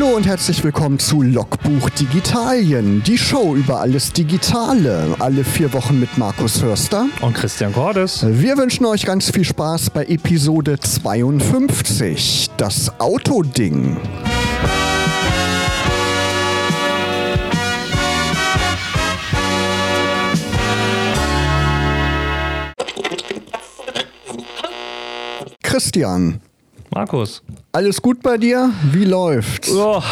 Hallo und herzlich willkommen zu Logbuch Digitalien, die Show über alles Digitale. Alle vier Wochen mit Markus Hörster und Christian Cordes. Wir wünschen euch ganz viel Spaß bei Episode 52, das Autoding. Christian. Markus. Alles gut bei dir? Wie läuft's? Oh,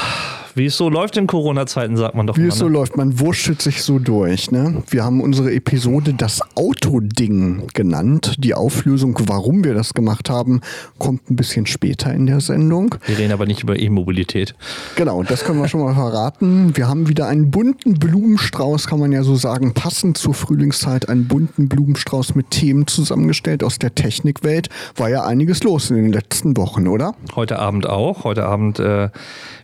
wie es so läuft in Corona-Zeiten, sagt man doch Wie mal. es so ne? läuft, man wurschtelt sich so durch. Ne? Wir haben unsere Episode das Autoding genannt. Die Auflösung, warum wir das gemacht haben, kommt ein bisschen später in der Sendung. Wir reden aber nicht über E-Mobilität. Genau, das können wir schon mal verraten. Wir haben wieder einen bunten Blumenstrauß, kann man ja so sagen, passend zur Frühlingszeit, einen bunten Blumenstrauß mit Themen zusammengestellt aus der Technikwelt. War ja einiges los in den letzten Wochen, oder? Heute Abend auch. Heute Abend, äh,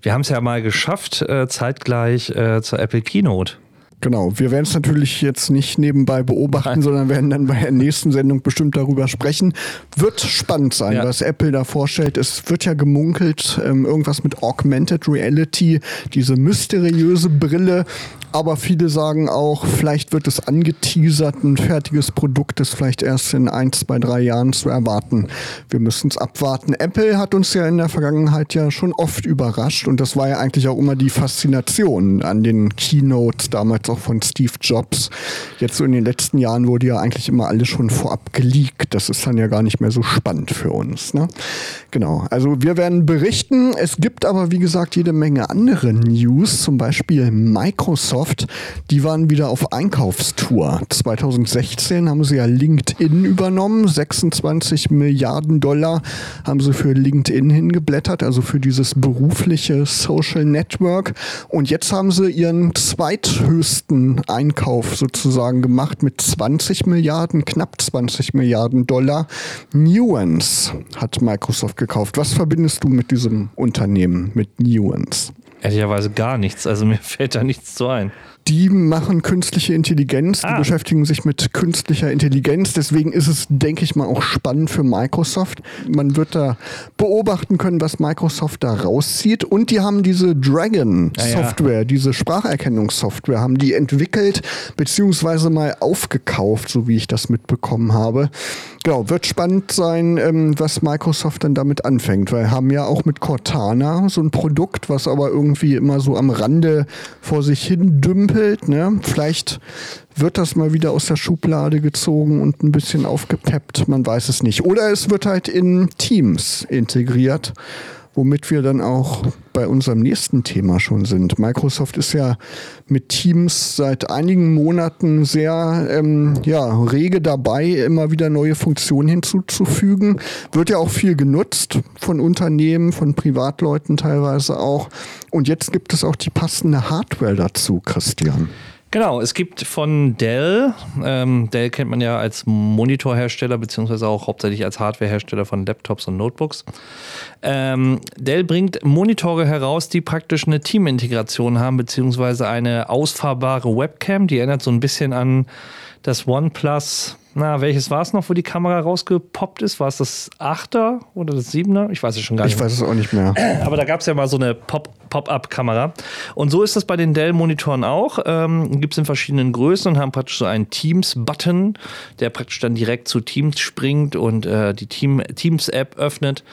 wir haben es ja mal geschafft, äh, zeitgleich äh, zur Apple Keynote. Genau, wir werden es natürlich jetzt nicht nebenbei beobachten, Nein. sondern werden dann bei der nächsten Sendung bestimmt darüber sprechen. Wird spannend sein, Ja. was Apple da vorstellt. Es wird ja gemunkelt, ähm, irgendwas mit Augmented Reality, diese mysteriöse Brille. Aber viele sagen auch, vielleicht wird es angeteasert, ein fertiges Produkt ist vielleicht erst in ein, zwei, drei Jahren zu erwarten. Wir müssen es abwarten. Apple hat uns ja in der Vergangenheit ja schon oft überrascht und das war ja eigentlich auch immer die Faszination an den Keynotes, damals auch von Steve Jobs. Jetzt so in den letzten Jahren wurde ja eigentlich immer alles schon vorab geleakt. Das ist dann ja gar nicht mehr so spannend für uns. Ne? Genau, also wir werden berichten. Es gibt aber, wie gesagt, jede Menge andere News, zum Beispiel Microsoft. Die waren wieder auf Einkaufstour. 2016 haben sie ja LinkedIn übernommen. 26 Milliarden Dollar haben sie für LinkedIn hingeblättert, also für dieses berufliche Social Network. Und jetzt haben sie ihren zweithöchsten Einkauf sozusagen gemacht mit 20 Milliarden, knapp 20 Milliarden Dollar. Nuance hat Microsoft gekauft. Was verbindest du mit diesem Unternehmen, mit Nuance? Ehrlicherweise gar nichts. Also mir fällt da nichts zu ein. Die machen künstliche Intelligenz, die Ah. beschäftigen sich mit künstlicher Intelligenz. Deswegen ist es, denke ich mal, auch spannend für Microsoft. Man wird da beobachten können, was Microsoft da rauszieht. Und die haben diese Dragon-Software, diese Spracherkennungssoftware, haben die entwickelt, beziehungsweise mal aufgekauft, so wie ich das mitbekommen habe. Genau, wird spannend sein, ähm, was Microsoft dann damit anfängt, weil haben ja auch mit Cortana so ein Produkt, was aber irgendwie immer so am Rande vor sich hin dümpelt. Ne? Vielleicht wird das mal wieder aus der Schublade gezogen und ein bisschen aufgepeppt, man weiß es nicht. Oder es wird halt in Teams integriert womit wir dann auch bei unserem nächsten Thema schon sind. Microsoft ist ja mit Teams seit einigen Monaten sehr ähm, ja, rege dabei, immer wieder neue Funktionen hinzuzufügen. Wird ja auch viel genutzt von Unternehmen, von Privatleuten teilweise auch. Und jetzt gibt es auch die passende Hardware dazu, Christian. Genau, es gibt von Dell, ähm, Dell kennt man ja als Monitorhersteller, beziehungsweise auch hauptsächlich als Hardwarehersteller von Laptops und Notebooks. Ähm, Dell bringt Monitore heraus, die praktisch eine Teamintegration haben, beziehungsweise eine ausfahrbare Webcam. Die erinnert so ein bisschen an das OnePlus. Na, welches war es noch, wo die Kamera rausgepoppt ist? War es das 8er oder das 7er? Ich weiß es schon gar nicht. Ich weiß es auch nicht mehr. Aber da gab es ja mal so eine Pop- Pop-up-Kamera. Und so ist das bei den Dell-Monitoren auch. Ähm, Gibt es in verschiedenen Größen und haben praktisch so einen Teams-Button, der praktisch dann direkt zu Teams springt und äh, die Team Teams-App öffnet.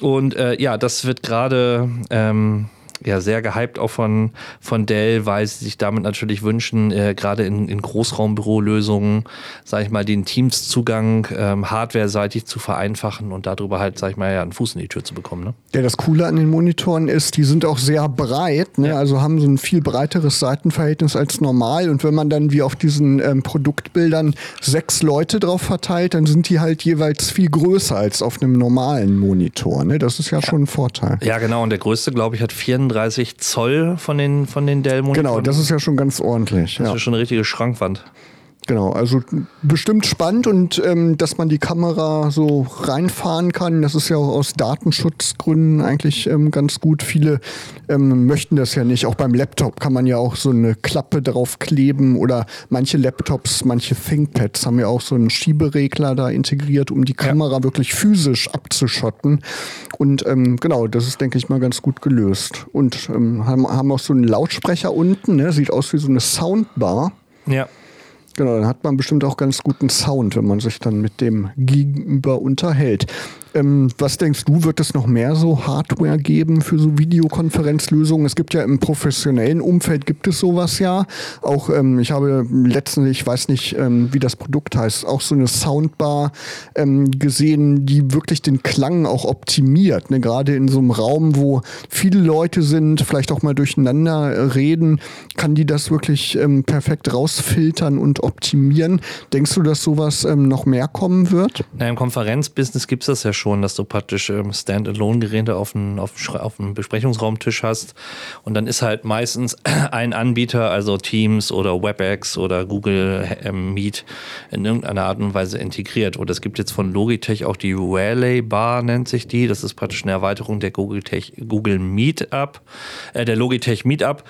Und äh, ja, das wird gerade ähm, ja, sehr gehypt auch von, von Dell, weil sie sich damit natürlich wünschen, äh, gerade in, in Großraumbürolösungen, sage ich mal, den Teams-Zugang ähm, hardware-seitig zu vereinfachen und darüber halt, sage ich mal, ja, einen Fuß in die Tür zu bekommen. Ne? Ja, das Coole an den Monitoren ist, die sind auch sehr breit, ne? Ja. also haben so ein viel breiteres Seitenverhältnis als normal. Und wenn man dann wie auf diesen ähm, Produktbildern sechs Leute drauf verteilt, dann sind die halt jeweils viel größer als auf einem normalen Monitor. Ne? Das ist ja, schon ein Vorteil. Ja, genau. Und der größte, glaube ich, hat 34 Zoll von den, von den Dell-Monitoren. Genau, das ist ja schon ganz ordentlich. Das Ja. ist schon eine richtige Schrankwand. Genau, also bestimmt spannend und ähm, dass man die Kamera so reinfahren kann, das ist ja auch aus Datenschutzgründen eigentlich ähm, ganz gut. Viele ähm, möchten das ja nicht. Auch beim Laptop kann man ja auch so eine Klappe drauf kleben oder manche Laptops, manche ThinkPads haben ja auch so einen Schieberegler da integriert, um die Kamera ja. wirklich physisch abzuschotten. Und ähm, genau, das ist, denke ich mal, ganz gut gelöst. Und ähm, haben, haben auch so einen Lautsprecher unten, ne? sieht aus wie so eine Soundbar. Ja. Genau, dann hat man bestimmt auch ganz guten Sound, wenn man sich dann mit dem Gegenüber unterhält. Ähm, was denkst du, wird es noch mehr so Hardware geben für so Videokonferenzlösungen? Es gibt ja im professionellen Umfeld gibt es sowas ja. Auch ähm, ich habe letztens, ich weiß nicht, ähm, wie das Produkt heißt, auch so eine Soundbar ähm, gesehen, die wirklich den Klang auch optimiert. Ne? Gerade in so einem Raum, wo viele Leute sind, vielleicht auch mal durcheinander reden, kann die das wirklich ähm, perfekt rausfiltern und optimieren. Denkst du, dass sowas ähm, noch mehr kommen wird? Na, Im Konferenzbusiness gibt es das ja schon schon, dass du praktisch ähm, Standalone-Geräte auf einem auf, auf Besprechungsraumtisch hast. Und dann ist halt meistens ein Anbieter, also Teams oder WebEx oder Google ähm, Meet, in irgendeiner Art und Weise integriert. Oder es gibt jetzt von Logitech auch die Raleigh Bar, nennt sich die. Das ist praktisch eine Erweiterung der Google, Tech, Google Meetup, äh, der Logitech Meetup.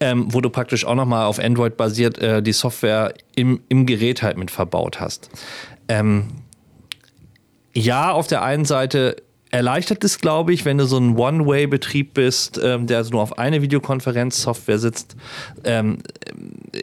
Ähm, wo du praktisch auch nochmal auf Android basiert äh, die Software im, im Gerät halt mit verbaut hast. Ähm, ja, auf der einen Seite erleichtert es, glaube ich, wenn du so ein One-Way-Betrieb bist, ähm, der also nur auf eine Videokonferenzsoftware sitzt, ähm,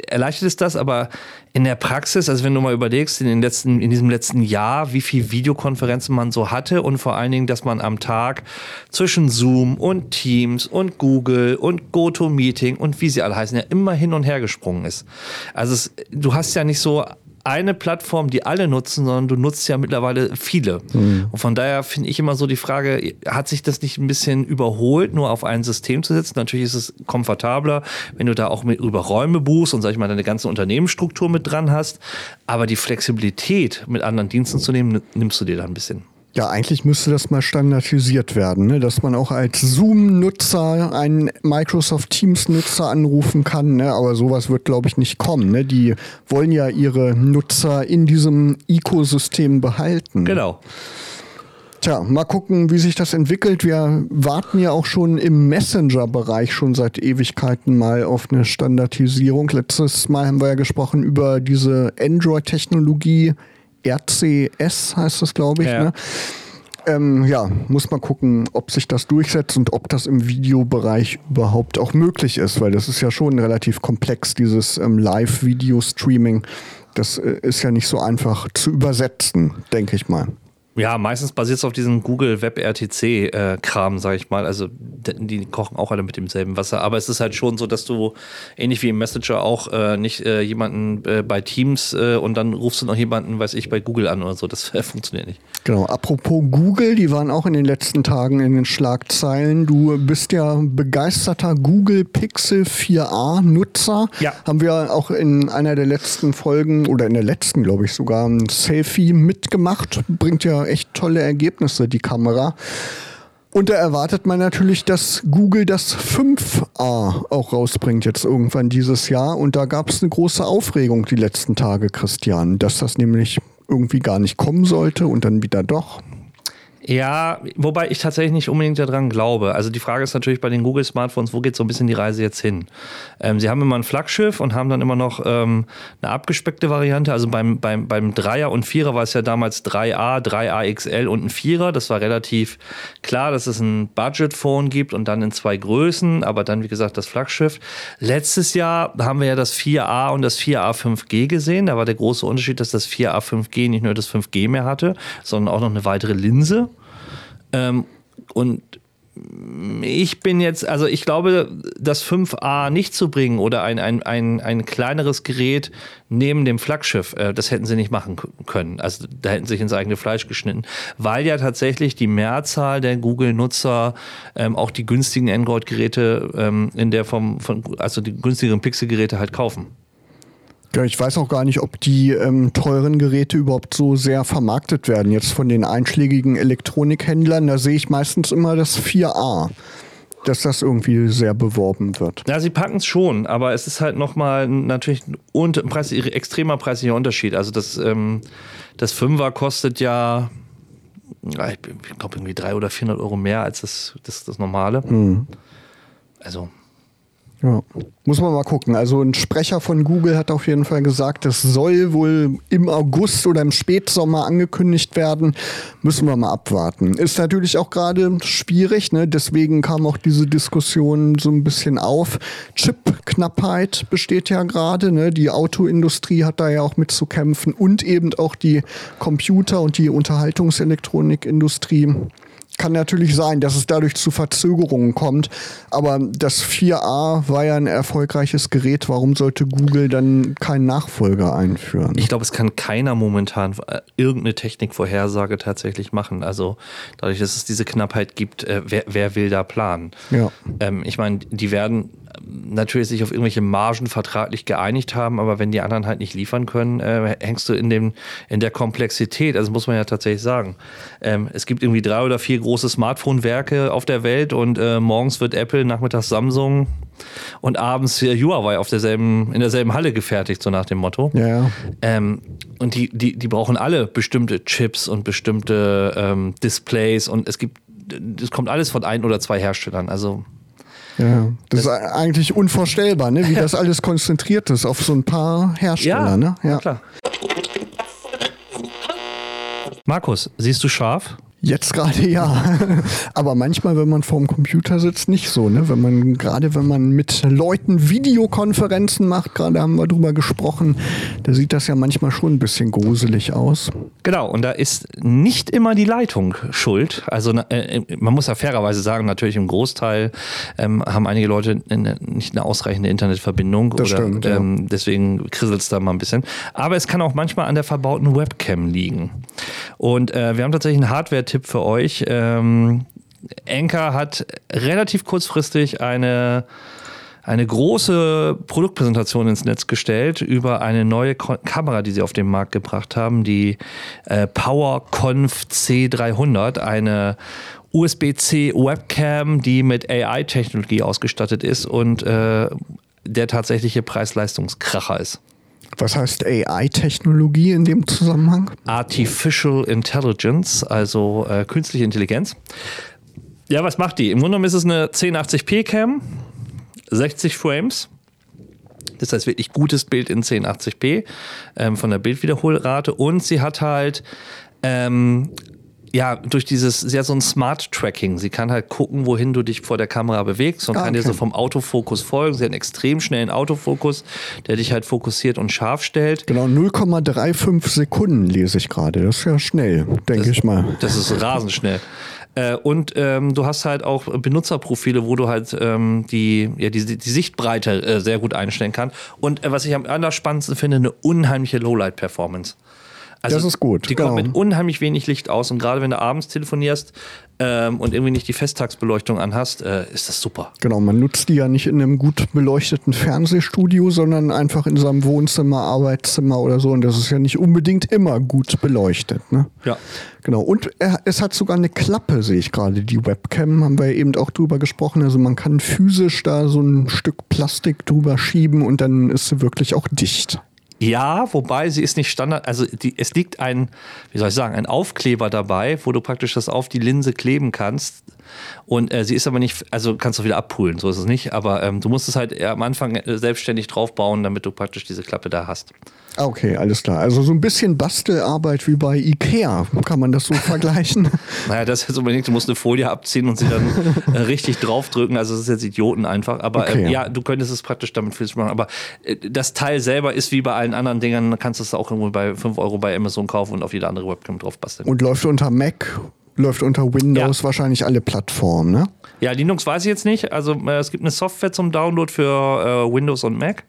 erleichtert es das, aber in der Praxis, also wenn du mal überlegst, in, den letzten, in diesem letzten Jahr, wie viel Videokonferenzen man so hatte und vor allen Dingen, dass man am Tag zwischen Zoom und Teams und Google und GoToMeeting und wie sie alle heißen, ja immer hin und her gesprungen ist. Also es, du hast ja nicht so eine Plattform, die alle nutzen, sondern du nutzt ja mittlerweile viele. Mhm. Und von daher finde ich immer so die Frage, hat sich das nicht ein bisschen überholt, nur auf ein System zu setzen? Natürlich ist es komfortabler, wenn du da auch mit über Räume buchst und sag ich mal deine ganze Unternehmensstruktur mit dran hast. Aber die Flexibilität mit anderen Diensten zu nehmen, nimmst du dir da ein bisschen. Ja, eigentlich müsste das mal standardisiert werden, ne? dass man auch als Zoom-Nutzer einen Microsoft Teams-Nutzer anrufen kann. Ne? Aber sowas wird, glaube ich, nicht kommen. Ne? Die wollen ja ihre Nutzer in diesem Ökosystem behalten. Genau. Tja, mal gucken, wie sich das entwickelt. Wir warten ja auch schon im Messenger-Bereich schon seit Ewigkeiten mal auf eine Standardisierung. Letztes Mal haben wir ja gesprochen über diese Android-Technologie RCS heißt das, glaube ich. Ja. Ne? Ähm, ja, muss man gucken, ob sich das durchsetzt und ob das im Videobereich überhaupt auch möglich ist, weil das ist ja schon relativ komplex, dieses ähm, Live-Video-Streaming. Das äh, ist ja nicht so einfach zu übersetzen, denke ich mal. Ja, meistens basiert es auf diesem Google Web RTC-Kram, äh, sage ich mal. Also die kochen auch alle mit demselben Wasser. Aber es ist halt schon so, dass du ähnlich wie im Messenger auch äh, nicht äh, jemanden äh, bei Teams äh, und dann rufst du noch jemanden, weiß ich, bei Google an oder so. Das funktioniert nicht. Genau. Apropos Google, die waren auch in den letzten Tagen in den Schlagzeilen. Du bist ja begeisterter Google Pixel 4a Nutzer. Ja. Haben wir auch in einer der letzten Folgen oder in der letzten, glaube ich, sogar ein Selfie mitgemacht. Bringt ja echt tolle Ergebnisse, die Kamera. Und da erwartet man natürlich, dass Google das 5a auch rausbringt jetzt irgendwann dieses Jahr. Und da gab es eine große Aufregung die letzten Tage, Christian, dass das nämlich irgendwie gar nicht kommen sollte und dann wieder doch. Ja, wobei ich tatsächlich nicht unbedingt daran glaube. Also die Frage ist natürlich bei den Google Smartphones, wo geht so ein bisschen die Reise jetzt hin? Ähm, sie haben immer ein Flaggschiff und haben dann immer noch ähm, eine abgespeckte Variante. Also beim, beim, beim Dreier und Vierer war es ja damals 3A, 3A XL und ein Vierer. Das war relativ klar, dass es ein Budget-Phone gibt und dann in zwei Größen, aber dann, wie gesagt, das Flaggschiff. Letztes Jahr haben wir ja das 4A und das 4A 5G gesehen. Da war der große Unterschied, dass das 4A 5G nicht nur das 5G mehr hatte, sondern auch noch eine weitere Linse. Ähm, und ich bin jetzt, also ich glaube, das 5a nicht zu bringen oder ein, ein, ein, ein kleineres Gerät neben dem Flaggschiff, äh, das hätten sie nicht machen können. Also da hätten sie sich ins eigene Fleisch geschnitten, weil ja tatsächlich die Mehrzahl der Google-Nutzer ähm, auch die günstigen Android-Geräte ähm, in der Form von, also die günstigeren Pixel-Geräte halt kaufen. Ja, ich weiß auch gar nicht, ob die ähm, teuren Geräte überhaupt so sehr vermarktet werden. Jetzt von den einschlägigen Elektronikhändlern, da sehe ich meistens immer das 4a. dass das irgendwie sehr beworben wird. Ja, sie packen es schon, aber es ist halt nochmal natürlich ein, Preis, extremer preislicher Unterschied. Also das, ähm, das Fünfer kostet ja, ich glaube, irgendwie 300 oder 400 Euro mehr als das, das, das normale. Mhm. Also ja, muss man mal gucken. Also ein Sprecher von Google hat auf jeden Fall gesagt, das soll wohl im August oder im Spätsommer angekündigt werden. Müssen wir mal abwarten. Ist natürlich auch gerade schwierig, ne? deswegen kam auch diese Diskussion so ein bisschen auf. Chip-Knappheit besteht ja gerade. Ne? Die Autoindustrie hat da ja auch mit zu kämpfen und eben auch die Computer- und die Unterhaltungselektronikindustrie kann natürlich sein, dass es dadurch zu Verzögerungen kommt. Aber das 4a war ja ein erfolgreiches Gerät. Warum sollte Google dann keinen Nachfolger einführen? Ich glaube, es kann keiner momentan äh, irgendeine Technikvorhersage tatsächlich machen. Also dadurch, dass es diese Knappheit gibt, äh, wer, wer will da planen? Ja. Ähm, ich meine, die werden natürlich sich auf irgendwelche Margen vertraglich geeinigt haben, aber wenn die anderen halt nicht liefern können, äh, hängst du in, dem, in der Komplexität. Also muss man ja tatsächlich sagen. Ähm, es gibt irgendwie drei oder vier große Smartphone-Werke auf der Welt und äh, morgens wird Apple, nachmittags Samsung und abends Huawei auf derselben, in derselben Halle gefertigt, so nach dem Motto. Ja. Ähm, und die, die, die brauchen alle bestimmte Chips und bestimmte ähm, Displays und es gibt, es kommt alles von ein oder zwei Herstellern. Also ja, das, das, ist eigentlich unvorstellbar, ne? wie das alles konzentriert ist auf so ein paar Hersteller. Ja, ne? ja. klar. Markus, siehst du scharf? Jetzt gerade ja. Aber manchmal, wenn man vorm Computer sitzt, nicht so. Ne? Wenn man, gerade wenn man mit Leuten Videokonferenzen macht, gerade haben wir drüber gesprochen, da sieht das ja manchmal schon ein bisschen gruselig aus. Genau, und da ist nicht immer die Leitung schuld. Also äh, man muss ja fairerweise sagen, natürlich im Großteil ähm, haben einige Leute nicht eine ausreichende Internetverbindung. Das oder, stimmt, ja. ähm, deswegen krisselt es da mal ein bisschen. Aber es kann auch manchmal an der verbauten Webcam liegen. Und äh, wir haben tatsächlich einen Hardware- Tipp für euch. Ähm, Anker hat relativ kurzfristig eine, eine große Produktpräsentation ins Netz gestellt über eine neue Ko Kamera, die sie auf den Markt gebracht haben, die äh, PowerConf C300, eine USB-C Webcam, die mit AI-Technologie ausgestattet ist und äh, der tatsächliche Preis-Leistungskracher ist. Was heißt AI-Technologie in dem Zusammenhang? Artificial Intelligence, also äh, künstliche Intelligenz. Ja, was macht die? Im Grunde genommen ist es eine 1080p Cam, 60 Frames. Das heißt wirklich gutes Bild in 1080p ähm, von der Bildwiederholrate und sie hat halt ähm, ja, durch dieses, sie hat so ein Smart Tracking. Sie kann halt gucken, wohin du dich vor der Kamera bewegst und ah, kann dir so vom Autofokus folgen. Sie hat einen extrem schnellen Autofokus, der dich halt fokussiert und scharf stellt. Genau, 0,35 Sekunden lese ich gerade. Das ist ja schnell, denke ich mal. Das ist rasend schnell. Äh, und ähm, du hast halt auch Benutzerprofile, wo du halt ähm, die, ja, die, die Sichtbreite äh, sehr gut einstellen kannst. Und äh, was ich am allerspannendsten finde, eine unheimliche Lowlight-Performance. Also das ist gut. Die kommt genau. mit unheimlich wenig Licht aus und gerade wenn du abends telefonierst ähm, und irgendwie nicht die Festtagsbeleuchtung anhast, äh, ist das super. Genau, man nutzt die ja nicht in einem gut beleuchteten Fernsehstudio, sondern einfach in seinem Wohnzimmer, Arbeitszimmer oder so und das ist ja nicht unbedingt immer gut beleuchtet. Ne? Ja. Genau, und es hat sogar eine Klappe, sehe ich gerade. Die Webcam haben wir eben auch drüber gesprochen. Also man kann physisch da so ein Stück Plastik drüber schieben und dann ist sie wirklich auch dicht. Ja, wobei sie ist nicht Standard, also die, es liegt ein, wie soll ich sagen, ein Aufkleber dabei, wo du praktisch das auf die Linse kleben kannst. Und äh, sie ist aber nicht, also kannst du wieder abpulen, so ist es nicht, aber ähm, du musst es halt am Anfang äh, selbstständig draufbauen, damit du praktisch diese Klappe da hast. Okay, alles klar. Also so ein bisschen Bastelarbeit wie bei Ikea, kann man das so vergleichen? Naja, das ist jetzt unbedingt, du musst eine Folie abziehen und sie dann äh, richtig draufdrücken. Also das ist jetzt Idioten einfach. Aber okay. äh, ja, du könntest es praktisch damit viel machen. Aber äh, das Teil selber ist wie bei allen anderen Dingern, kannst du es auch irgendwo bei 5 Euro bei Amazon kaufen und auf jede andere Webcam drauf basteln. Und läuft unter Mac läuft unter Windows ja. wahrscheinlich alle Plattformen, ne? Ja, Linux weiß ich jetzt nicht. Also äh, es gibt eine Software zum Download für äh, Windows und Mac.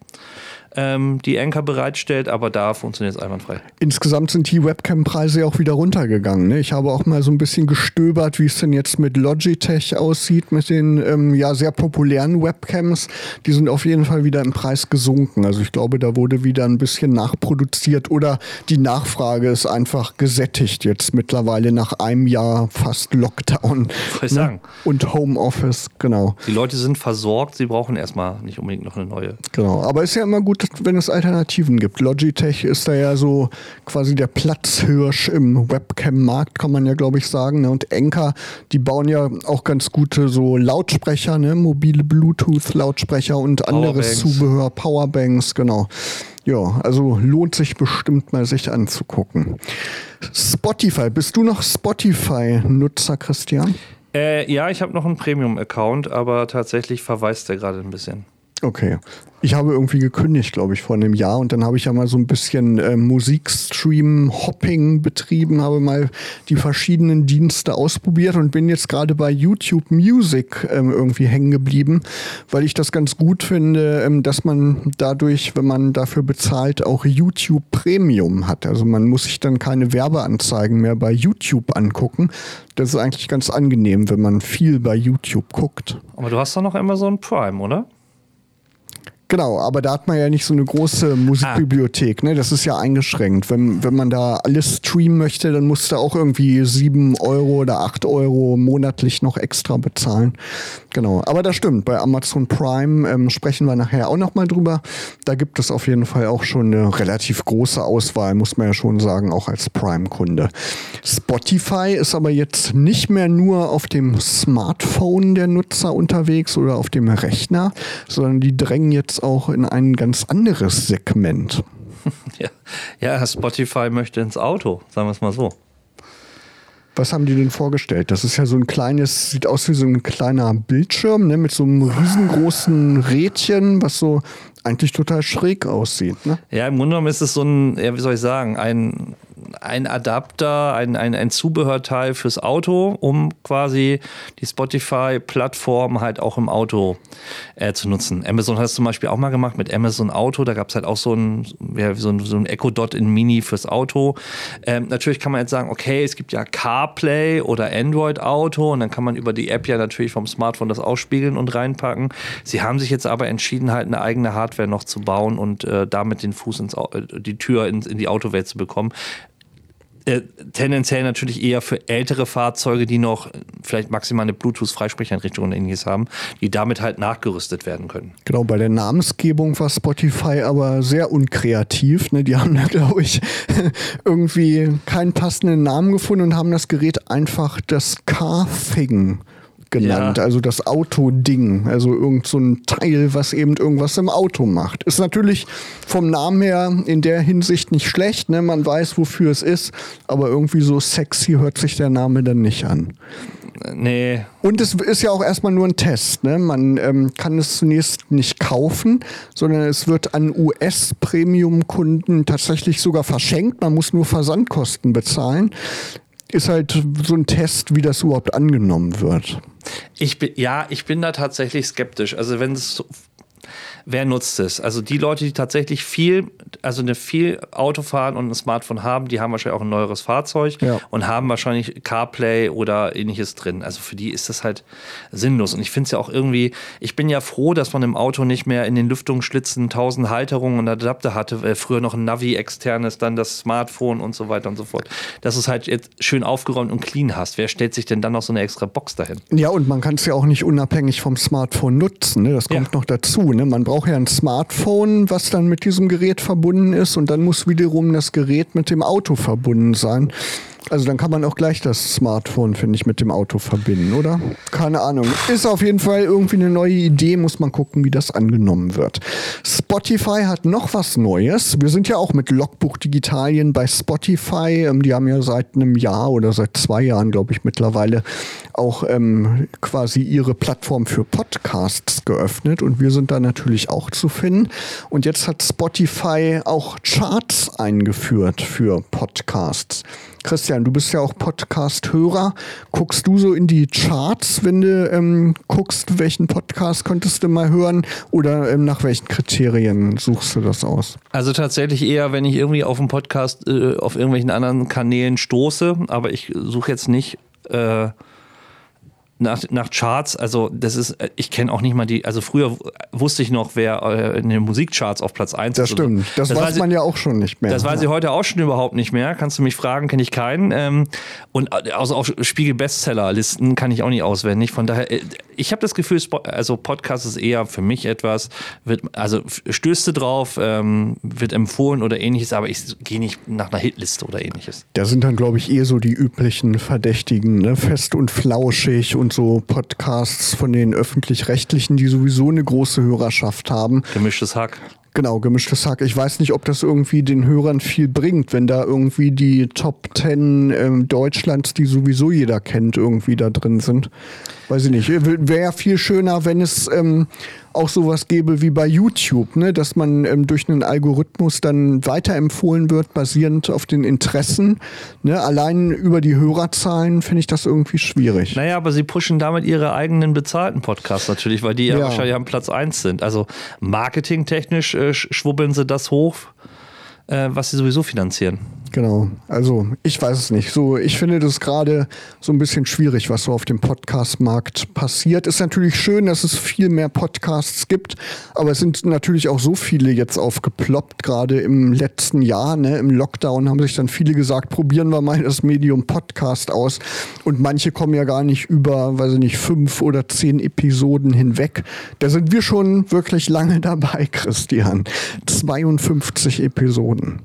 Ähm, die Anchor bereitstellt, aber da funktioniert es einwandfrei. Insgesamt sind die Webcam-Preise auch wieder runtergegangen. Ne? Ich habe auch mal so ein bisschen gestöbert, wie es denn jetzt mit Logitech aussieht, mit den ähm, ja sehr populären Webcams. Die sind auf jeden Fall wieder im Preis gesunken. Also ich glaube, da wurde wieder ein bisschen nachproduziert oder die Nachfrage ist einfach gesättigt jetzt mittlerweile nach einem Jahr fast Lockdown. ne? sagen. Und Homeoffice, genau. Die Leute sind versorgt, sie brauchen erstmal nicht unbedingt noch eine neue. Genau, aber ist ja immer gut, wenn es Alternativen gibt. Logitech ist da ja so quasi der Platzhirsch im Webcam-Markt, kann man ja, glaube ich, sagen. Ne? Und Enka, die bauen ja auch ganz gute so Lautsprecher, ne? mobile Bluetooth-Lautsprecher und anderes Zubehör, Powerbanks, genau. Ja, also lohnt sich bestimmt mal sich anzugucken. Spotify, bist du noch Spotify-Nutzer, Christian? Äh, ja, ich habe noch einen Premium-Account, aber tatsächlich verweist der gerade ein bisschen. Okay. Ich habe irgendwie gekündigt, glaube ich, vor einem Jahr und dann habe ich ja mal so ein bisschen äh, Musikstream-Hopping betrieben, habe mal die verschiedenen Dienste ausprobiert und bin jetzt gerade bei YouTube Music ähm, irgendwie hängen geblieben, weil ich das ganz gut finde, ähm, dass man dadurch, wenn man dafür bezahlt, auch YouTube Premium hat. Also man muss sich dann keine Werbeanzeigen mehr bei YouTube angucken. Das ist eigentlich ganz angenehm, wenn man viel bei YouTube guckt. Aber du hast doch noch Amazon Prime, oder? Genau, aber da hat man ja nicht so eine große Musikbibliothek, ah. ne? Das ist ja eingeschränkt. Wenn, wenn man da alles streamen möchte, dann musst du auch irgendwie sieben Euro oder acht Euro monatlich noch extra bezahlen. Genau. Aber das stimmt. Bei Amazon Prime ähm, sprechen wir nachher auch nochmal drüber. Da gibt es auf jeden Fall auch schon eine relativ große Auswahl, muss man ja schon sagen, auch als Prime-Kunde. Spotify ist aber jetzt nicht mehr nur auf dem Smartphone der Nutzer unterwegs oder auf dem Rechner, sondern die drängen jetzt auch in ein ganz anderes Segment. Ja, ja Spotify möchte ins Auto, sagen wir es mal so. Was haben die denn vorgestellt? Das ist ja so ein kleines, sieht aus wie so ein kleiner Bildschirm, ne, mit so einem riesengroßen Rädchen, was so eigentlich total schräg aussieht. Ne? Ja, im Grunde genommen ist es so ein, ja, wie soll ich sagen, ein ein Adapter, ein, ein, ein Zubehörteil fürs Auto, um quasi die Spotify-Plattform halt auch im Auto äh, zu nutzen. Amazon hat es zum Beispiel auch mal gemacht mit Amazon Auto. Da gab es halt auch so ein, ja, so ein, so ein Echo Dot in Mini fürs Auto. Ähm, natürlich kann man jetzt sagen, okay, es gibt ja CarPlay oder Android Auto und dann kann man über die App ja natürlich vom Smartphone das ausspiegeln und reinpacken. Sie haben sich jetzt aber entschieden, halt eine eigene Hardware noch zu bauen und äh, damit den Fuß ins, äh, die Tür in, in die Autowelt zu bekommen. Äh, tendenziell natürlich eher für ältere Fahrzeuge, die noch vielleicht maximal eine Bluetooth-Freisprecheinrichtung und ähnliches haben, die damit halt nachgerüstet werden können. Genau, bei der Namensgebung war Spotify aber sehr unkreativ. Ne? Die haben da, glaube ich, irgendwie keinen passenden Namen gefunden und haben das Gerät einfach das Car-Thing genannt, ja. also das Autoding, also irgend so ein Teil, was eben irgendwas im Auto macht. Ist natürlich vom Namen her in der Hinsicht nicht schlecht, ne? man weiß, wofür es ist, aber irgendwie so sexy hört sich der Name dann nicht an. Nee. Und es ist ja auch erstmal nur ein Test. Ne? Man ähm, kann es zunächst nicht kaufen, sondern es wird an US-Premium-Kunden tatsächlich sogar verschenkt. Man muss nur Versandkosten bezahlen ist halt so ein Test, wie das überhaupt angenommen wird. Ich bin, ja, ich bin da tatsächlich skeptisch. Also wenn es wer nutzt es? Also die Leute, die tatsächlich viel, also eine viel Auto fahren und ein Smartphone haben, die haben wahrscheinlich auch ein neueres Fahrzeug ja. und haben wahrscheinlich CarPlay oder ähnliches drin. Also für die ist das halt sinnlos. Und ich finde es ja auch irgendwie, ich bin ja froh, dass man im Auto nicht mehr in den Lüftungsschlitzen tausend Halterungen und Adapter hatte, weil früher noch ein Navi externes, dann das Smartphone und so weiter und so fort. Dass es halt jetzt schön aufgeräumt und clean hast. Wer stellt sich denn dann noch so eine extra Box dahin? Ja, und man kann es ja auch nicht unabhängig vom Smartphone nutzen. Ne? Das kommt ja. noch dazu. Ne? Man braucht braucht ja ein Smartphone, was dann mit diesem Gerät verbunden ist und dann muss wiederum das Gerät mit dem Auto verbunden sein. Also dann kann man auch gleich das Smartphone, finde ich, mit dem Auto verbinden, oder? Keine Ahnung. Ist auf jeden Fall irgendwie eine neue Idee, muss man gucken, wie das angenommen wird. Spotify hat noch was Neues. Wir sind ja auch mit Logbuch Digitalien bei Spotify. Ähm, die haben ja seit einem Jahr oder seit zwei Jahren, glaube ich, mittlerweile auch ähm, quasi ihre Plattform für Podcasts geöffnet und wir sind da natürlich auch zu finden. Und jetzt hat Spotify auch Charts eingeführt für Podcasts. Christian, du bist ja auch Podcast-Hörer. Guckst du so in die Charts, wenn du ähm, guckst, welchen Podcast könntest du mal hören oder ähm, nach welchen Kriterien suchst du das aus? Also tatsächlich eher, wenn ich irgendwie auf einen Podcast äh, auf irgendwelchen anderen Kanälen stoße, aber ich suche jetzt nicht äh, nach, nach Charts, also das ist, ich kenne auch nicht mal die, also früher wusste ich noch, wer äh, in den Musikcharts auf Platz 1 das ist. Das stimmt, das, das weiß man ja auch schon nicht mehr. Das weiß ja. ich heute auch schon überhaupt nicht mehr. Kannst du mich fragen, kenne ich keinen. Ähm, und außer auf Spiegel Bestseller-Listen kann ich auch nicht auswendig. Von daher, äh, ich habe das Gefühl, also Podcast ist eher für mich etwas, wird, also stößt du drauf, ähm, wird empfohlen oder ähnliches, aber ich gehe nicht nach einer Hitliste oder ähnliches. Da sind dann, glaube ich, eher so die üblichen Verdächtigen, ne? fest und flauschig und so Podcasts von den öffentlich-rechtlichen, die sowieso eine große Hörerschaft haben. Gemischtes Hack. Genau, gemischtes Hack. Ich weiß nicht, ob das irgendwie den Hörern viel bringt, wenn da irgendwie die Top 10 ähm, Deutschlands, die sowieso jeder kennt, irgendwie da drin sind. Weiß ich nicht. Wäre viel schöner, wenn es ähm, auch sowas gäbe wie bei YouTube, ne? dass man ähm, durch einen Algorithmus dann weiterempfohlen wird, basierend auf den Interessen. Ne? Allein über die Hörerzahlen finde ich das irgendwie schwierig. Naja, aber sie pushen damit ihre eigenen bezahlten Podcasts natürlich, weil die ja, ja wahrscheinlich am Platz 1 sind. Also marketingtechnisch äh, schwubbeln sie das hoch, äh, was sie sowieso finanzieren. Genau. Also ich weiß es nicht. So, ich finde das gerade so ein bisschen schwierig, was so auf dem Podcast-Markt passiert. Ist natürlich schön, dass es viel mehr Podcasts gibt, aber es sind natürlich auch so viele jetzt aufgeploppt, gerade im letzten Jahr. Ne? Im Lockdown haben sich dann viele gesagt, probieren wir mal das Medium Podcast aus. Und manche kommen ja gar nicht über, weiß ich nicht, fünf oder zehn Episoden hinweg. Da sind wir schon wirklich lange dabei, Christian. 52 Episoden.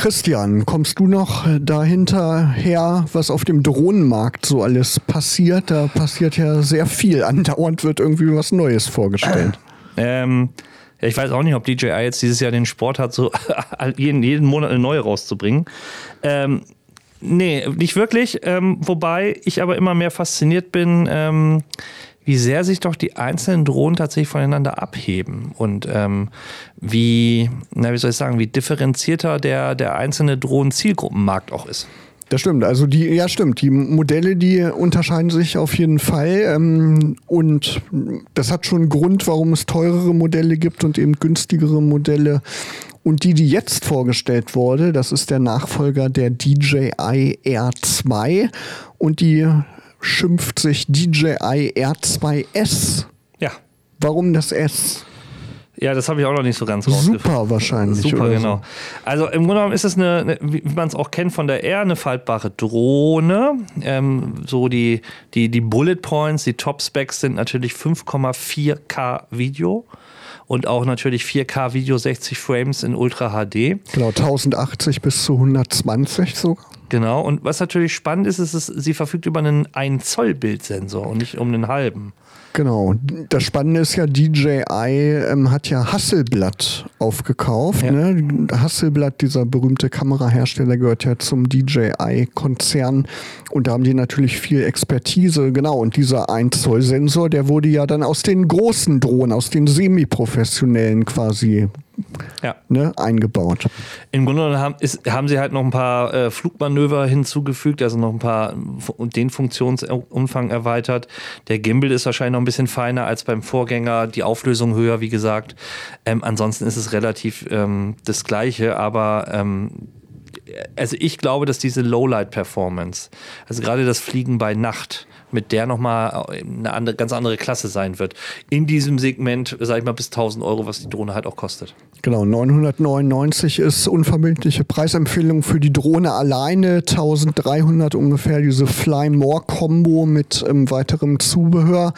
Christian, kommst du noch dahinter her, was auf dem Drohnenmarkt so alles passiert? Da passiert ja sehr viel. Andauernd wird irgendwie was Neues vorgestellt. Ähm, ja, ich weiß auch nicht, ob DJI jetzt dieses Jahr den Sport hat, so jeden, jeden Monat eine neue rauszubringen. Ähm, nee, nicht wirklich. Ähm, wobei ich aber immer mehr fasziniert bin ähm, wie sehr sich doch die einzelnen Drohnen tatsächlich voneinander abheben und ähm, wie, na, wie soll ich sagen, wie differenzierter der, der einzelne Drohnen-Zielgruppenmarkt auch ist. Das stimmt. Also die, ja stimmt. Die Modelle, die unterscheiden sich auf jeden Fall. Ähm, und das hat schon einen Grund, warum es teurere Modelle gibt und eben günstigere Modelle. Und die, die jetzt vorgestellt wurde, das ist der Nachfolger der DJI R2. Und die schimpft sich DJI R2S. Ja. Warum das S? Ja, das habe ich auch noch nicht so ganz rausgefunden. Super wahrscheinlich. Super, genau. So. Also im Grunde genommen ist es eine, eine wie man es auch kennt von der R, eine faltbare Drohne. Ähm, so die, die, die Bullet Points, die Top Specs sind natürlich 5,4K Video und auch natürlich 4K Video 60 Frames in Ultra HD. Genau, 1080 bis zu 120 sogar. Genau, und was natürlich spannend ist, ist, dass sie verfügt über einen 1 Zoll Bildsensor und nicht um einen halben. Genau. Das Spannende ist ja, DJI ähm, hat ja Hasselblatt aufgekauft. Ja. Ne? Hasselblatt, dieser berühmte Kamerahersteller, gehört ja zum DJI-Konzern. Und da haben die natürlich viel Expertise. Genau. Und dieser 1-Zoll-Sensor, der wurde ja dann aus den großen Drohnen, aus den semi-professionellen quasi ja. ne, eingebaut. Im Grunde haben, ist, haben sie halt noch ein paar äh, Flugmanöver hinzugefügt, also noch ein paar und den Funktionsumfang erweitert. Der Gimbal ist wahrscheinlich noch ein bisschen feiner als beim Vorgänger, die Auflösung höher, wie gesagt. Ähm, ansonsten ist es relativ ähm, das Gleiche, aber ähm, also ich glaube, dass diese Lowlight-Performance, also gerade das Fliegen bei Nacht, mit der nochmal eine andere, ganz andere Klasse sein wird. In diesem Segment, sag ich mal, bis 1000 Euro, was die Drohne halt auch kostet. Genau, 999 ist unverbindliche Preisempfehlung für die Drohne alleine, 1300 ungefähr diese Fly More Combo mit ähm, weiterem Zubehör.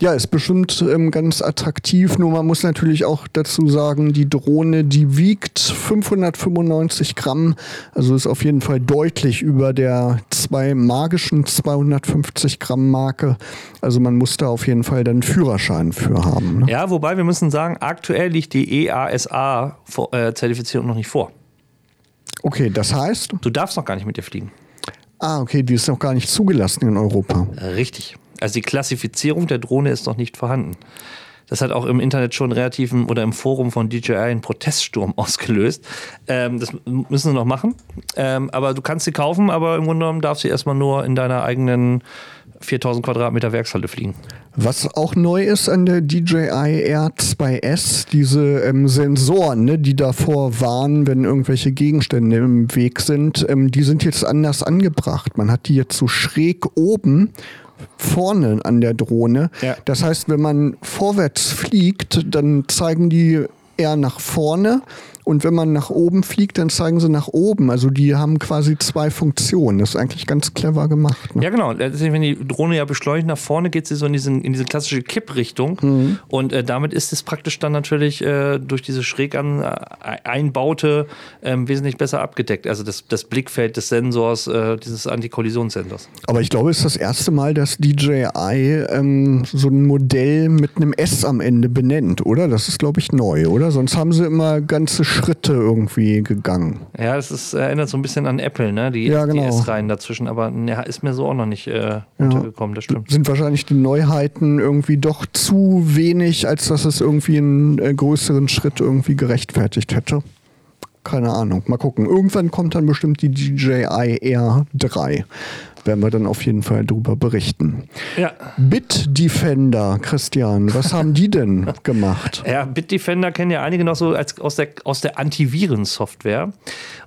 Ja, ist bestimmt ähm, ganz attraktiv. Nur man muss natürlich auch dazu sagen, die Drohne, die wiegt 595 Gramm. Also ist auf jeden Fall deutlich über der zwei magischen 250 Gramm Marke. Also man muss da auf jeden Fall dann einen Führerschein für haben. Ne? Ja, wobei wir müssen sagen, aktuell liegt die EASA-Zertifizierung äh, noch nicht vor. Okay, das heißt? Du darfst noch gar nicht mit dir fliegen. Ah, okay, die ist noch gar nicht zugelassen in Europa. Richtig. Also die Klassifizierung der Drohne ist noch nicht vorhanden. Das hat auch im Internet schon relativen oder im Forum von DJI einen Proteststurm ausgelöst. Ähm, das müssen sie noch machen. Ähm, aber du kannst sie kaufen, aber im Grunde genommen darfst du erstmal nur in deiner eigenen 4000 Quadratmeter Werkshalle fliegen. Was auch neu ist an der DJI R2S, diese ähm, Sensoren, ne, die davor waren, wenn irgendwelche Gegenstände im Weg sind, ähm, die sind jetzt anders angebracht. Man hat die jetzt so schräg oben vorne an der Drohne. Ja. Das heißt, wenn man vorwärts fliegt, dann zeigen die eher nach vorne und wenn man nach oben fliegt, dann zeigen sie nach oben. Also die haben quasi zwei Funktionen. Das ist eigentlich ganz clever gemacht. Ne? Ja, genau. Wenn die Drohne ja beschleunigt nach vorne, geht sie so in, diesen, in diese klassische Kipprichtung. Mhm. Und äh, damit ist es praktisch dann natürlich äh, durch diese schräg an, äh, Einbaute ähm, wesentlich besser abgedeckt. Also das, das Blickfeld des Sensors, äh, dieses Antikollisionssensors. Aber ich glaube, es ist das erste Mal, dass DJI ähm, so ein Modell mit einem S am Ende benennt, oder? Das ist, glaube ich, neu, oder? Sonst haben sie immer ganze Schritte irgendwie gegangen. Ja, das ist, erinnert so ein bisschen an Apple, ne? Die, Ja, genau. S-Reihen dazwischen, aber ne, ist mir so auch noch nicht äh, untergekommen, das stimmt. Sind wahrscheinlich die Neuheiten irgendwie doch zu wenig, als dass es irgendwie einen äh, größeren Schritt irgendwie gerechtfertigt hätte. Keine Ahnung. Mal gucken. Irgendwann kommt dann bestimmt die DJI R3. Werden wir dann auf jeden Fall drüber berichten. Ja. Bitdefender, Christian, was haben die denn gemacht? Ja, Bitdefender kennen ja einige noch so als aus der, aus der Antivirensoftware.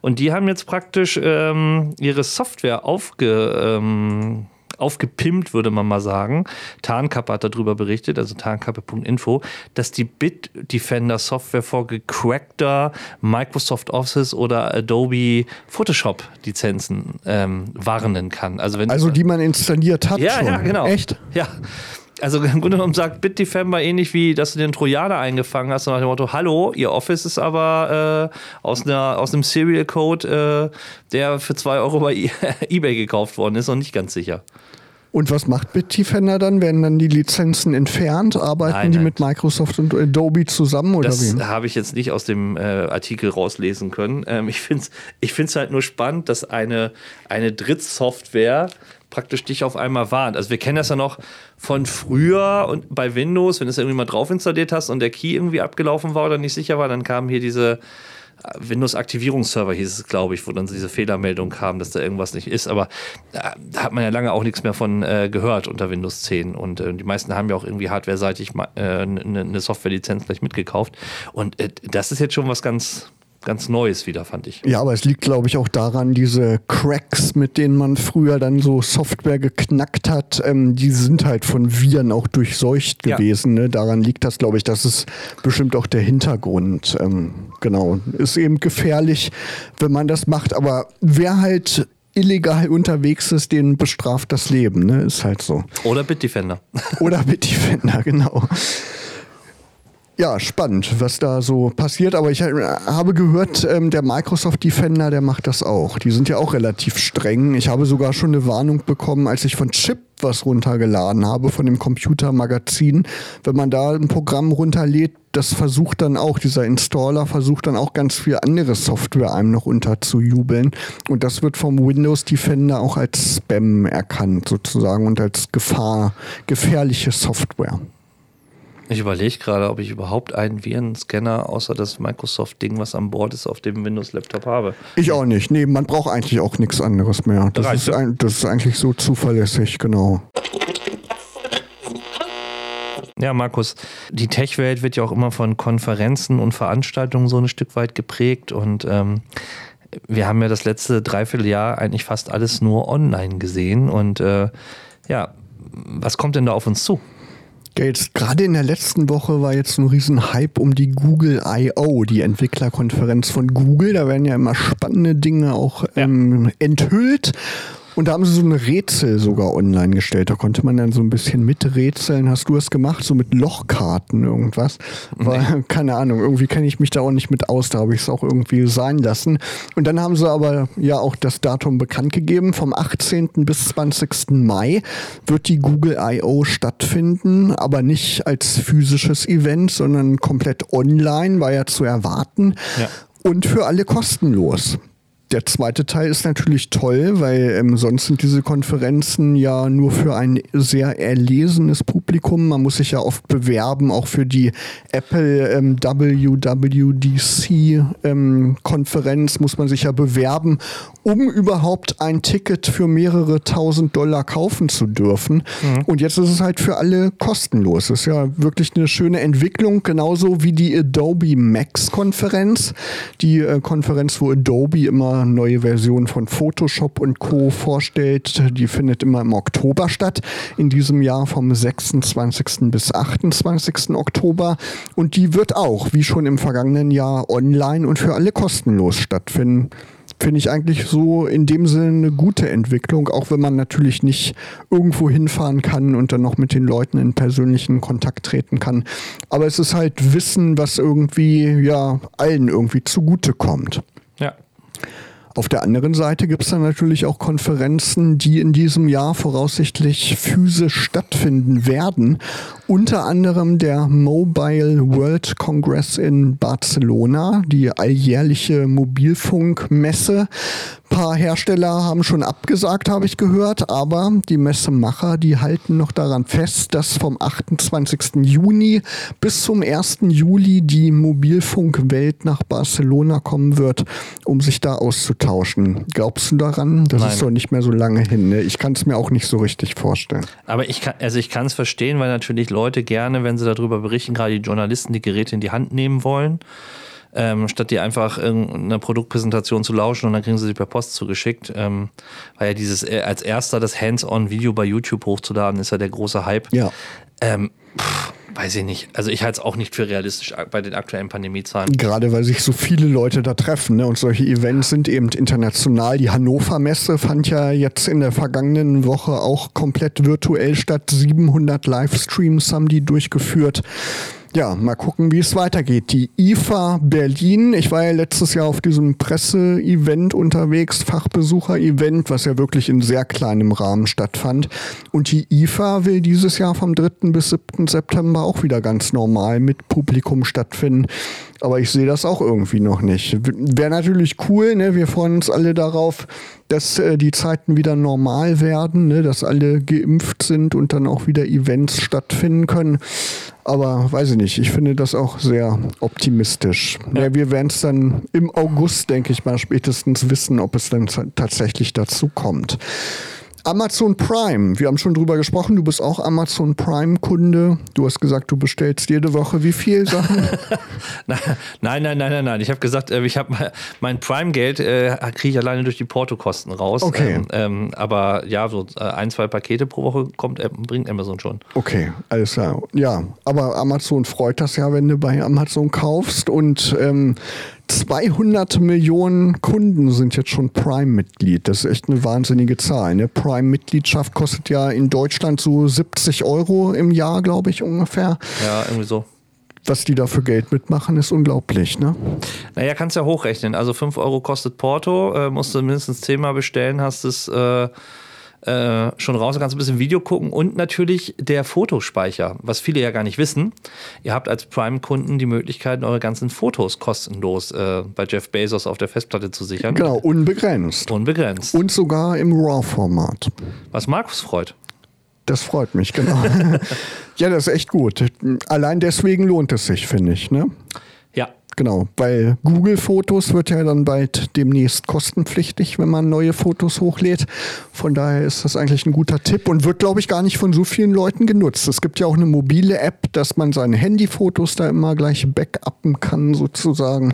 Und die haben jetzt praktisch ähm, ihre Software aufge, ähm, aufgepimpt, würde man mal sagen. Tarnkappe hat darüber berichtet, also tarnkappe.info, dass die Bitdefender-Software vor gecrackter Microsoft Office oder Adobe Photoshop-Lizenzen ähm, warnen kann. Also, wenn Also die man installiert hat ja, schon. ja, genau. Echt? Ja. Also im Grunde genommen sagt Bitdefender ähnlich wie, dass du den Trojaner eingefangen hast, nach dem Motto, hallo, ihr Office ist aber äh, aus, einer, aus einem Serial Code, äh, der für 2 Euro bei E- Ebay gekauft worden ist und nicht ganz sicher. Und was macht Bitdefender dann? Werden dann die Lizenzen entfernt? Arbeiten Nein, die nein. mit Microsoft und Adobe zusammen oder Das habe ich jetzt nicht aus dem äh, Artikel rauslesen können. Ähm, ich finde es ich find's halt nur spannend, dass eine, eine Drittsoftware praktisch dich auf einmal warnt. Also wir kennen das ja noch von früher und bei Windows, wenn du es irgendwie mal drauf installiert hast und der Key irgendwie abgelaufen war oder nicht sicher war, dann kamen hier diese äh, Windows-Aktivierungsserver hieß es, glaube ich, wo dann diese Fehlermeldung kam, dass da irgendwas nicht ist. Aber äh, da hat man ja lange auch nichts mehr von äh, gehört unter Windows 10. Und äh, die meisten haben ja auch irgendwie hardware-seitig äh, eine eine Software-Lizenz gleich mitgekauft. Und äh, das ist jetzt schon was ganz, ganz Neues wieder, fand ich. Ja, aber es liegt, glaube ich, auch daran, diese Cracks, mit denen man früher dann so Software geknackt hat, ähm, die sind halt von Viren auch durchseucht Ja. gewesen. Ne? Daran liegt das, glaube ich, das ist bestimmt auch der Hintergrund. Ähm, genau. Ist eben gefährlich, wenn man das macht, aber wer halt illegal unterwegs ist, den bestraft das Leben, ne? Ist halt so. Oder Bitdefender. Oder Bitdefender, genau. Ja, spannend, was da so passiert. Aber ich äh, habe gehört, ähm, der Microsoft Defender, der macht das auch. Die sind ja auch relativ streng. Ich habe sogar schon eine Warnung bekommen, als ich von Chip was runtergeladen habe, von dem Computermagazin. Wenn man da ein Programm runterlädt, das versucht dann auch, dieser Installer versucht dann auch ganz viel andere Software einem noch unterzujubeln. Und das wird vom Windows Defender auch als Spam erkannt, sozusagen, und als Gefahr, gefährliche Software. Ich überlege gerade, ob ich überhaupt einen Virenscanner außer das Microsoft-Ding, was an Bord ist, auf dem Windows-Laptop habe. Ich auch nicht. Nee, man braucht eigentlich auch nichts anderes mehr. Das, ist, ein, das ist eigentlich so zuverlässig, genau. Ja, Markus, die Tech-Welt wird ja auch immer von Konferenzen und Veranstaltungen so ein Stück weit geprägt und ähm, wir haben ja das letzte Dreivierteljahr eigentlich fast alles nur online gesehen und äh, ja, was kommt denn da auf uns zu? Ja, jetzt gerade in der letzten Woche war jetzt ein riesen Hype um die Google I.O., die Entwicklerkonferenz von Google. Da werden ja immer spannende Dinge auch ähm, enthüllt. Und da haben sie so ein Rätsel sogar online gestellt. Da konnte man dann so ein bisschen miträtseln. Hast du es gemacht? So mit Lochkarten irgendwas? War, keine Ahnung, irgendwie kenne ich mich da auch nicht mit aus. Da habe ich es auch irgendwie sein lassen. Und dann haben sie aber ja auch das Datum bekannt gegeben. Vom 18. bis 20. Mai wird die Google I.O. stattfinden, aber nicht als physisches Event, sondern komplett online, war ja zu erwarten. Ja. Und für alle kostenlos. Der zweite Teil ist natürlich toll, weil ähm, sonst sind diese Konferenzen ja nur für ein sehr erlesenes Publikum. Man muss sich ja oft bewerben, auch für die Apple ähm, WWDC ähm, muss man sich ja bewerben, um überhaupt ein Ticket für mehrere tausend Dollar kaufen zu dürfen. Mhm. Und jetzt ist es halt für alle kostenlos. Das ist ja wirklich eine schöne Entwicklung, genauso wie die Adobe Max Konferenz, die äh, Konferenz, wo Adobe immer neue Versionen von Photoshop und Co. vorstellt. Die findet immer im Oktober statt, in diesem Jahr vom 26. bis 28. Oktober. Und die wird auch, wie schon im vergangenen Jahr, online und für alle kostenlos stattfinden finde ich eigentlich so in dem Sinne eine gute Entwicklung, auch wenn man natürlich nicht irgendwo hinfahren kann und dann noch mit den Leuten in persönlichen Kontakt treten kann. Aber es ist halt Wissen, was irgendwie ja allen irgendwie zugute kommt. Ja. Auf der anderen Seite gibt es dann natürlich auch Konferenzen, die in diesem Jahr voraussichtlich physisch stattfinden werden. Unter anderem der Mobile World Congress in Barcelona, die alljährliche Mobilfunkmesse, paar Hersteller haben schon abgesagt, habe ich gehört, aber die Messemacher, die halten noch daran fest, dass vom 28. Juni bis zum 1. Juli die Mobilfunkwelt nach Barcelona kommen wird, um sich da auszutauschen. Glaubst du daran? Das Nein. ist doch nicht mehr so lange hin. Ne? Ich kann es mir auch nicht so richtig vorstellen. Aber ich kann, also ich kann es verstehen, weil natürlich Leute gerne, wenn sie darüber berichten, gerade die Journalisten, die Geräte in die Hand nehmen wollen ähm, statt dir einfach eine Produktpräsentation zu lauschen und dann kriegen sie sie per Post zugeschickt. Ähm, weil ja dieses äh, als erster das Hands-on-Video bei YouTube hochzuladen, ist ja der große Hype. Ja. Ähm, pff, weiß ich nicht. Also ich halte es auch nicht für realistisch bei den aktuellen Pandemiezahlen. Gerade weil sich so viele Leute da treffen. Ne? Und solche Events sind eben international. Die Hannover Messe fand ja jetzt in der vergangenen Woche auch komplett virtuell statt. 700 Livestreams haben die durchgeführt ja, mal gucken, wie es weitergeht. Die IFA Berlin, ich war ja letztes Jahr auf diesem Presse-Event unterwegs, Fachbesucher-Event, was ja wirklich in sehr kleinem Rahmen stattfand. Und die IFA will dieses Jahr vom 3. bis 7. September auch wieder ganz normal mit Publikum stattfinden. Aber ich sehe das auch irgendwie noch nicht. Wäre natürlich cool, ne? Wir freuen uns alle darauf, dass äh, die Zeiten wieder normal werden, ne? dass alle geimpft sind und dann auch wieder Events stattfinden können. Aber weiß ich nicht, ich finde das auch sehr optimistisch. Ja. Ja, wir werden es dann im August, denke ich mal, spätestens wissen, ob es dann tatsächlich dazu kommt. Amazon Prime, wir haben schon drüber gesprochen, du bist auch Amazon Prime-Kunde. Du hast gesagt, du bestellst jede Woche wie viel Sachen? nein, nein, nein, nein, nein. Ich habe gesagt, äh, ich habe mein Prime-Geld äh, kriege ich alleine durch die Portokosten raus. Okay. Ähm, ähm, aber ja, so äh, ein, zwei Pakete pro Woche kommt, bringt Amazon schon. Okay, alles klar. Ja, aber Amazon freut das ja, wenn du bei Amazon kaufst und ähm, 200 Millionen Kunden sind jetzt schon Prime-Mitglied. Das ist echt eine wahnsinnige Zahl. Ne? Prime-Mitgliedschaft kostet ja in Deutschland so 70 Euro im Jahr, glaube ich, ungefähr. Ja, irgendwie so. Was die da für Geld mitmachen, ist unglaublich, ne? Naja, kannst ja hochrechnen. Also 5 Euro kostet Porto, äh, musst du mindestens 10 Mal bestellen, hast es äh, äh, schon raus, kannst ein bisschen Video gucken und natürlich der Fotospeicher, was viele ja gar nicht wissen. Ihr habt als Prime-Kunden die Möglichkeit, eure ganzen Fotos kostenlos äh, bei Jeff Bezos auf der Festplatte zu sichern. Genau, unbegrenzt. Unbegrenzt. Und sogar im RAW-Format. Was Markus freut. Das freut mich, genau. ja, das ist echt gut. Allein deswegen lohnt es sich, finde ich. Ne? Genau, weil Google Fotos wird ja dann bald demnächst kostenpflichtig, wenn man neue Fotos hochlädt. Von daher ist das eigentlich ein guter Tipp und wird, glaube ich, gar nicht von so vielen Leuten genutzt. Es gibt ja auch eine mobile App, dass man seine Handyfotos da immer gleich backuppen kann, sozusagen.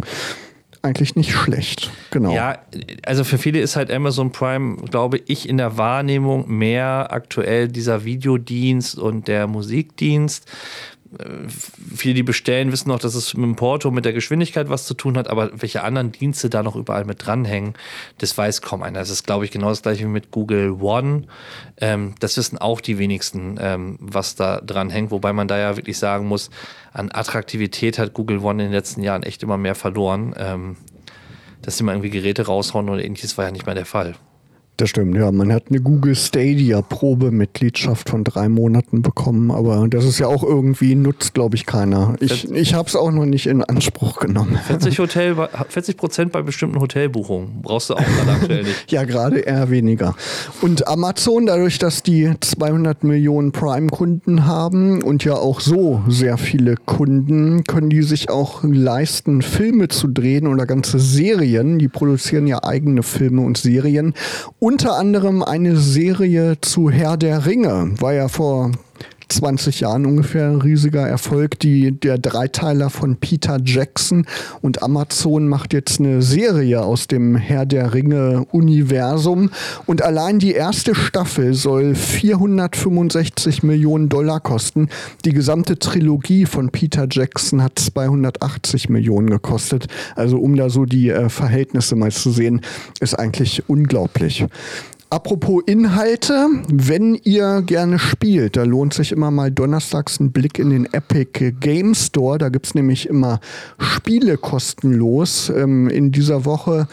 Eigentlich nicht schlecht, genau. Ja, also für viele ist halt Amazon Prime, glaube ich, in der Wahrnehmung mehr aktuell dieser Videodienst und der Musikdienst viele, die bestellen, wissen noch, dass es mit dem Porto, mit der Geschwindigkeit was zu tun hat, aber welche anderen Dienste da noch überall mit dranhängen, das weiß kaum einer. Das ist, glaube ich, genau das gleiche wie mit Google One. Ähm, das wissen auch die wenigsten, ähm, was da dran hängt, wobei man da ja wirklich sagen muss, an Attraktivität hat Google One in den letzten Jahren echt immer mehr verloren. Ähm, dass sie mal irgendwie Geräte raushauen oder ähnliches war ja nicht mehr der Fall. Das stimmt, ja. Man hat eine Google Stadia Probemitgliedschaft von drei Monaten bekommen, aber das ist ja auch irgendwie, nutzt, glaube ich, keiner. Ich, ich habe es auch noch nicht in Anspruch genommen. 40 Hotel, 40 Prozent bei bestimmten Hotelbuchungen brauchst du auch gerade aktuell nicht. ja, gerade eher weniger. Und Amazon, dadurch, dass die 200 Millionen Prime-Kunden haben und ja auch so sehr viele Kunden, können die sich auch leisten, Filme zu drehen oder ganze Serien. Die produzieren ja eigene Filme und Serien unter anderem eine Serie zu Herr der Ringe. War ja vor 20 Jahren ungefähr riesiger Erfolg, die, der Dreiteiler von Peter Jackson und Amazon macht jetzt eine Serie aus dem Herr der Ringe Universum und allein die erste Staffel soll 465 Millionen Dollar kosten. Die gesamte Trilogie von Peter Jackson hat 280 Millionen gekostet. Also um da so die äh, Verhältnisse mal zu sehen, ist eigentlich unglaublich. Apropos Inhalte, wenn ihr gerne spielt, da lohnt sich immer mal donnerstags ein Blick in den Epic Game Store. Da gibt es nämlich immer Spiele kostenlos. Ähm, in dieser Woche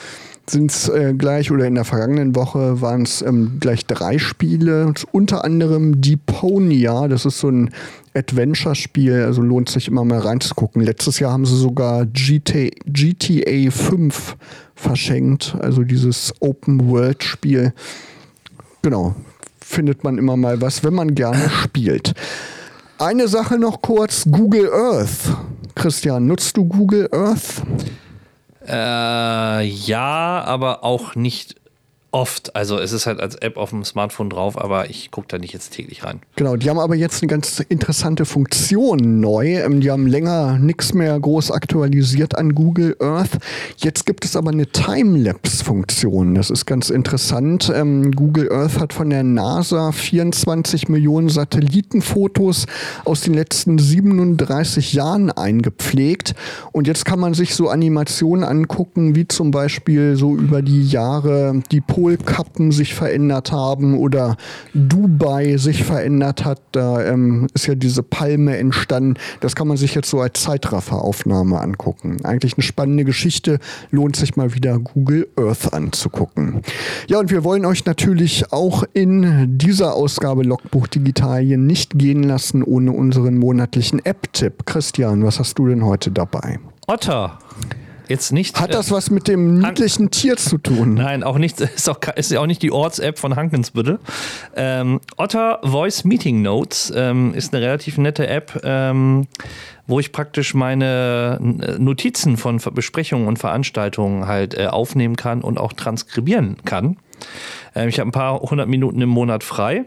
sind es äh, gleich oder in der vergangenen Woche waren es ähm, gleich drei Spiele, unter anderem Deponia, das ist so ein Adventure-Spiel, also lohnt sich immer mal reinzugucken. Letztes Jahr haben sie sogar GTA, GTA 5 verschenkt, also dieses Open-World-Spiel. Genau, findet man immer mal was, wenn man gerne spielt. Eine Sache noch kurz, Google Earth. Christian, nutzt du Google Earth? Äh, ja, aber auch nicht oft. Also es ist halt als App auf dem Smartphone drauf, aber ich gucke da nicht jetzt täglich rein. Genau, die haben aber jetzt eine ganz interessante Funktion neu. Ähm, die haben länger nichts mehr groß aktualisiert an Google Earth. Jetzt gibt es aber eine Timelapse-Funktion. Das ist ganz interessant. Ähm, Google Earth hat von der NASA 24 Millionen Satellitenfotos aus den letzten 37 Jahren eingepflegt. Und jetzt kann man sich so Animationen angucken, wie zum Beispiel so über die Jahre die Pol Polkappen sich verändert haben oder Dubai sich verändert hat. Da ähm, ist ja diese Palme entstanden. Das kann man sich jetzt so als Zeitrafferaufnahme angucken. Eigentlich eine spannende Geschichte. Lohnt sich mal wieder Google Earth anzugucken. Ja, und wir wollen euch natürlich auch in dieser Ausgabe Logbuch Digitalien nicht gehen lassen ohne unseren monatlichen App-Tipp. Christian, was hast du denn heute dabei? Otter. Jetzt nicht. Hat das was mit dem niedlichen Tier zu tun? Nein, auch nicht. Ist auch, ist ja auch nicht die Orts-App von Hankensbüttel. Ähm, Otter Voice Meeting Notes ähm, ist eine relativ nette App, ähm, wo ich praktisch meine Notizen von Besprechungen und Veranstaltungen halt äh, aufnehmen kann und auch transkribieren kann. Ähm, ich habe ein paar hundert Minuten im Monat frei.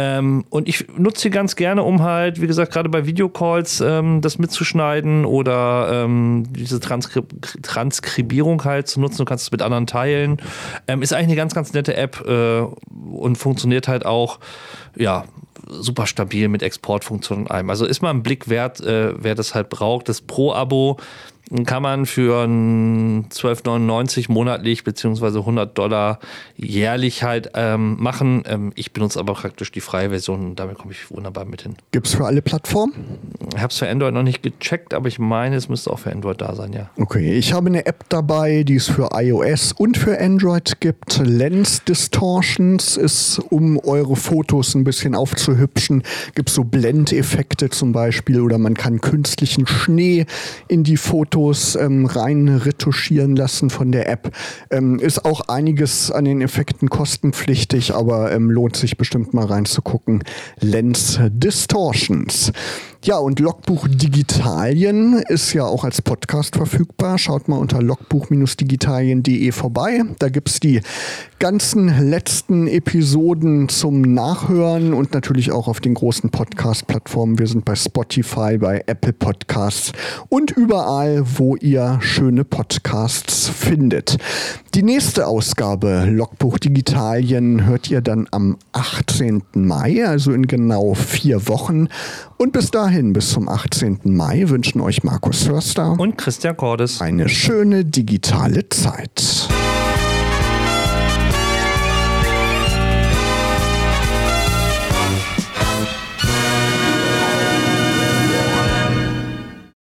Ähm, und ich nutze sie ganz gerne, um halt, wie gesagt, gerade bei Videocalls ähm, das mitzuschneiden oder ähm, diese Transkri Transkribierung halt zu nutzen. Du kannst es mit anderen teilen. Ähm, ist eigentlich eine ganz, ganz nette App äh, und funktioniert halt auch, ja, super stabil mit Exportfunktionen und allem. Also ist mal ein Blick wert, äh, wer das halt braucht. Das Pro-Abo kann man für 12,99 monatlich beziehungsweise 100 Dollar jährlich halt ähm, machen. Ähm, ich benutze aber praktisch die freie Version und damit komme ich wunderbar mit hin. Gibt es für alle Plattformen? Ich habe es für Android noch nicht gecheckt, aber ich meine, es müsste auch für Android da sein, ja. Okay, ich habe eine App dabei, die es für iOS und für Android gibt. Lens Distortions ist, um eure Fotos ein bisschen aufzuhübschen. Gibt so Blendeffekte zum Beispiel oder man kann künstlichen Schnee in die Fotos Fotos ähm, rein retuschieren lassen von der App. Ähm, ist auch einiges an den Effekten kostenpflichtig, aber ähm, lohnt sich bestimmt mal reinzugucken. Lens Distortions. Ja, und Logbuch Digitalien ist ja auch als Podcast verfügbar. Schaut mal unter logbuch-digitalien.de vorbei. Da gibt es die ganzen letzten Episoden zum Nachhören und natürlich auch auf den großen Podcast-Plattformen. Wir sind bei Spotify, bei Apple Podcasts und überall, wo ihr schöne Podcasts findet. Die nächste Ausgabe Logbuch Digitalien hört ihr dann am 18. Mai, also in genau vier Wochen. Und bis dahin, bis zum 18. Mai, wünschen euch Markus Förster und Christian Cordes eine schöne digitale Zeit.